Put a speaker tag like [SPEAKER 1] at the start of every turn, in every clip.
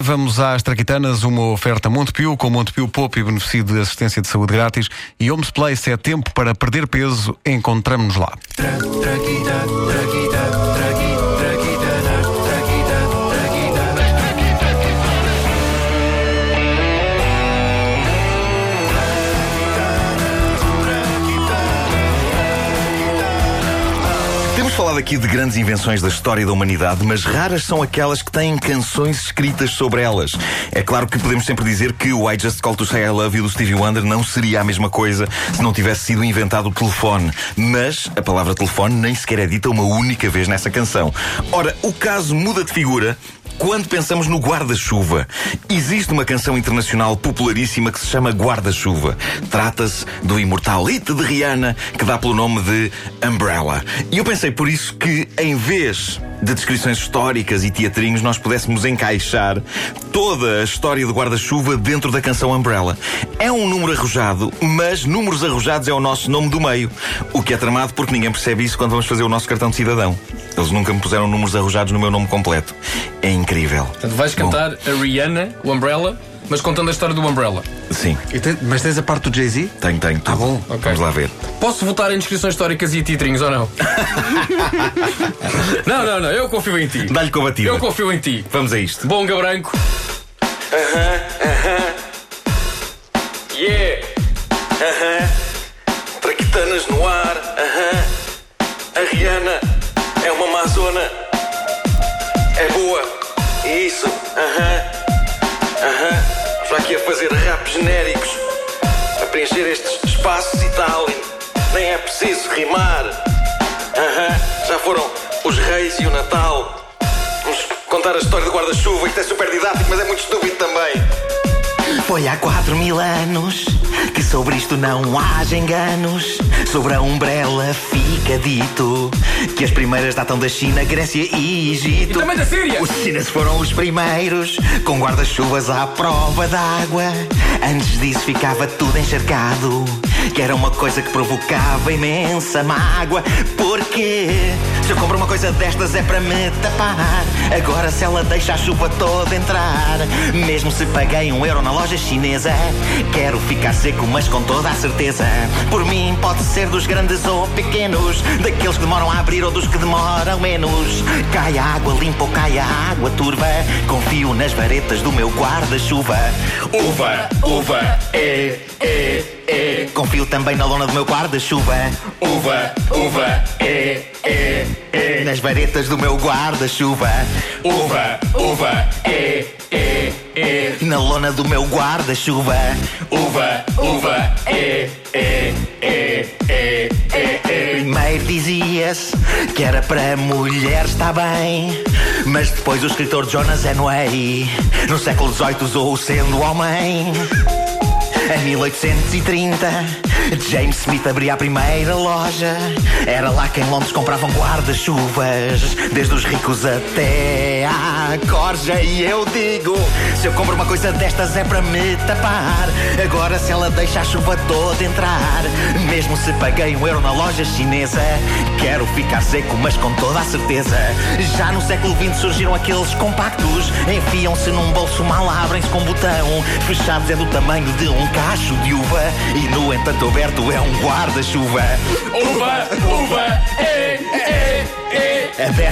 [SPEAKER 1] Vamos às Traquitanas, uma oferta Montepio, com Montepio Pop e benefício de assistência de saúde grátis. E Homes Place é tempo para perder peso. Encontramos-nos lá.
[SPEAKER 2] Temos falado aqui de grandes invenções da história da humanidade, mas raras são aquelas que têm canções escritas sobre elas. É claro que podemos sempre dizer que o I Just Call to Say I Love You do Stevie Wonder não seria a mesma coisa se não tivesse sido inventado o telefone. Mas a palavra telefone nem sequer é dita uma única vez nessa canção. Ora, o caso muda de figura quando pensamos no guarda-chuva, existe uma canção internacional popularíssima que se chama Guarda-chuva. Trata-se do imortal hit de Rihanna, que dá pelo nome de Umbrella. E eu pensei por isso que, em vez de descrições históricas e teatrinhos, nós pudéssemos encaixar toda a história do guarda-chuva dentro da canção Umbrella. É um número arrojado, mas números arrojados é o nosso nome do meio. O que é tramado porque ninguém percebe isso quando vamos fazer o nosso cartão de cidadão. Eles nunca me puseram números arrojados no meu nome completo. É incrível.
[SPEAKER 3] Portanto, vais cantar a Rihanna, o Umbrella, mas contando a história do Umbrella.
[SPEAKER 2] Sim,
[SPEAKER 1] mas tens a parte do Jay-Z?
[SPEAKER 2] tenho, tenho. Tá
[SPEAKER 1] bom.
[SPEAKER 3] Ok.
[SPEAKER 2] Vamos lá ver.
[SPEAKER 3] Posso votar em descrições históricas e titrinhos ou não? não, não, não, eu confio em ti.
[SPEAKER 2] Dá-lhe combativa.
[SPEAKER 3] Eu confio em ti.
[SPEAKER 2] Vamos a isto.
[SPEAKER 3] Bonga branco. Yeah!
[SPEAKER 2] Isso. aham. Aham. Já aqui a fazer rap genéricos. A preencher estes espaços e tal. e Nem é preciso rimar. Aham. Já foram os reis e o Natal. Vamos contar a história do guarda-chuva. Isto é super didático, mas é muito estúpido também.
[SPEAKER 4] Foi há quatro mil anos que sobre isto não haja enganos. Sobre a Umbrella fica dito que as primeiras datam da China, Grécia e Egito.
[SPEAKER 3] E também da Síria.
[SPEAKER 4] Os chineses foram os primeiros, com guarda-chuvas à prova d'água. Antes disso ficava tudo encharcado, que era uma coisa que provocava imensa mágoa. Porque se eu compro uma coisa destas é para me tapar. Agora se ela deixa a chuva toda entrar, mesmo se paguei um euro na loja chinesa, quero ficar seco, mas com toda a certeza. Por mim pode ser dos grandes ou pequenos, daqueles que demoram a abrir ou dos que demoram menos. Cai a água limpa ou cai a água turva, confio nas varetas do meu guarda-chuva.
[SPEAKER 3] Uva, uva, é, é, é.
[SPEAKER 4] Confio também na lona do meu guarda-chuva.
[SPEAKER 3] Uva, uva, é, é, é.
[SPEAKER 4] Nas varetas do meu guarda-chuva.
[SPEAKER 3] Uva, uva, é, é, é.
[SPEAKER 4] Na lona do meu guarda-chuva.
[SPEAKER 3] Uva, uva, é, é, é, é, é, é.
[SPEAKER 4] Primeiro dizia-se que era para mulher, está bem. Mas depois o escritor Jonas Anway, no século XVIII, usou sendo homem. Em 1830, James Smith abria a primeira loja. Era lá que em Londres compravam guarda-chuvas, desde os ricos até corja. E eu digo: se eu compro uma coisa destas é para me tapar. Agora, se ela deixa a chuva toda entrar, mesmo se paguei um euro na loja chinesa, quero ficar seco, mas com toda a certeza. Já no século XX surgiram aqueles compactos, enfiam-se num bolso, mal abrem-se com botão. Fechados é do tamanho de um cacho de uva, e no entanto aberto é um guarda-chuva.
[SPEAKER 3] Uva, uva,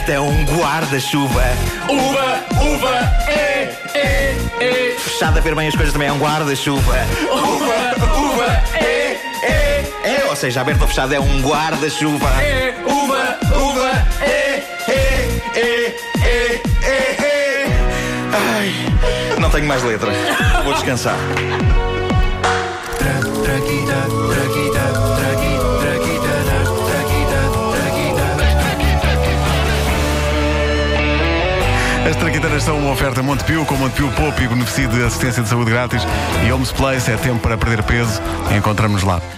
[SPEAKER 3] é.
[SPEAKER 4] É um guarda-chuva.
[SPEAKER 3] Uva, uva, é, é, é.
[SPEAKER 4] Fechado a ver bem as coisas também é um guarda-chuva.
[SPEAKER 3] Uva, uva, é, é,
[SPEAKER 4] É, ou seja, aberto ou fechado é um guarda-chuva.
[SPEAKER 3] é. Uva, uva, é, é, é, é, é, é.
[SPEAKER 2] Ai, não tenho mais letra. Vou descansar.
[SPEAKER 1] As Traquitanas são uma oferta Montepio, com Montepio Pop e benefício de assistência de saúde grátis. E Homes Place é tempo para perder peso. Encontramos lá.